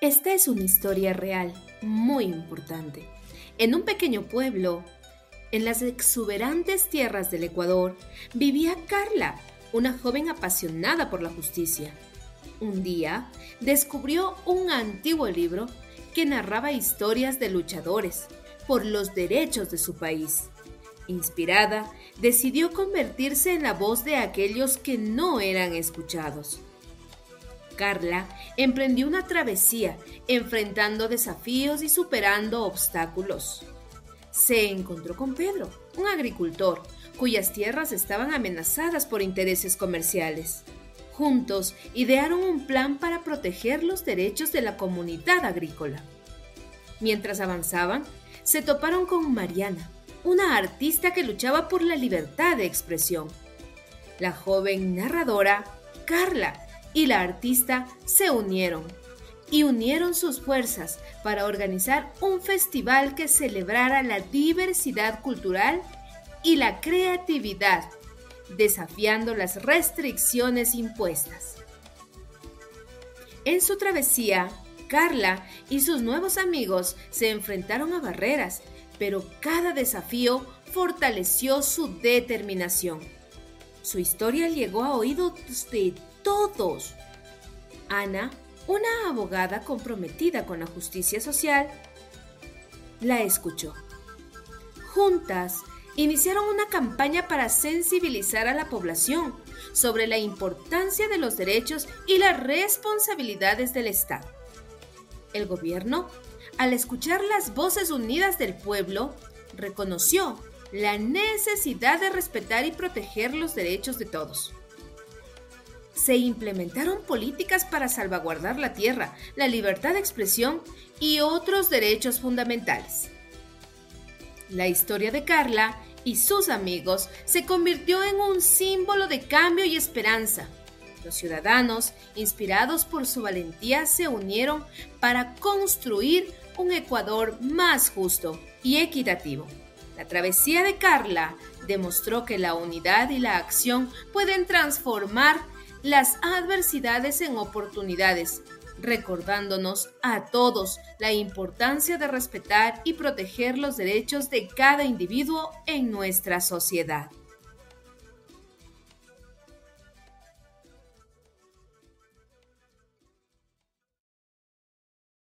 Esta es una historia real, muy importante. En un pequeño pueblo, en las exuberantes tierras del Ecuador, vivía Carla, una joven apasionada por la justicia. Un día descubrió un antiguo libro que narraba historias de luchadores por los derechos de su país. Inspirada, decidió convertirse en la voz de aquellos que no eran escuchados. Carla emprendió una travesía, enfrentando desafíos y superando obstáculos. Se encontró con Pedro, un agricultor, cuyas tierras estaban amenazadas por intereses comerciales. Juntos idearon un plan para proteger los derechos de la comunidad agrícola. Mientras avanzaban, se toparon con Mariana, una artista que luchaba por la libertad de expresión. La joven narradora, Carla, y la artista se unieron y unieron sus fuerzas para organizar un festival que celebrara la diversidad cultural y la creatividad, desafiando las restricciones impuestas. En su travesía, Carla y sus nuevos amigos se enfrentaron a barreras, pero cada desafío fortaleció su determinación. Su historia llegó a oídos de todos. Ana, una abogada comprometida con la justicia social, la escuchó. Juntas, iniciaron una campaña para sensibilizar a la población sobre la importancia de los derechos y las responsabilidades del Estado. El gobierno, al escuchar las voces unidas del pueblo, reconoció la necesidad de respetar y proteger los derechos de todos se implementaron políticas para salvaguardar la tierra, la libertad de expresión y otros derechos fundamentales. La historia de Carla y sus amigos se convirtió en un símbolo de cambio y esperanza. Los ciudadanos, inspirados por su valentía, se unieron para construir un Ecuador más justo y equitativo. La travesía de Carla demostró que la unidad y la acción pueden transformar las adversidades en oportunidades, recordándonos a todos la importancia de respetar y proteger los derechos de cada individuo en nuestra sociedad.